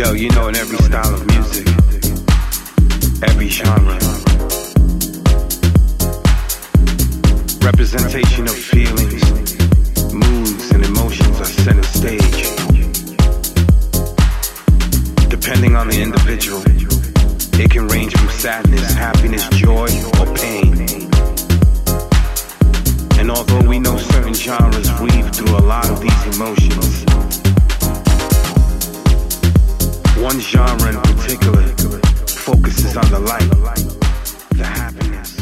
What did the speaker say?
Yo, you know in every style of music, every genre. Representation of feelings, moods, and emotions are center stage. Depending on the individual, it can range from sadness, happiness, joy, or pain. And although we know one genre in particular focuses on the light, the happiness.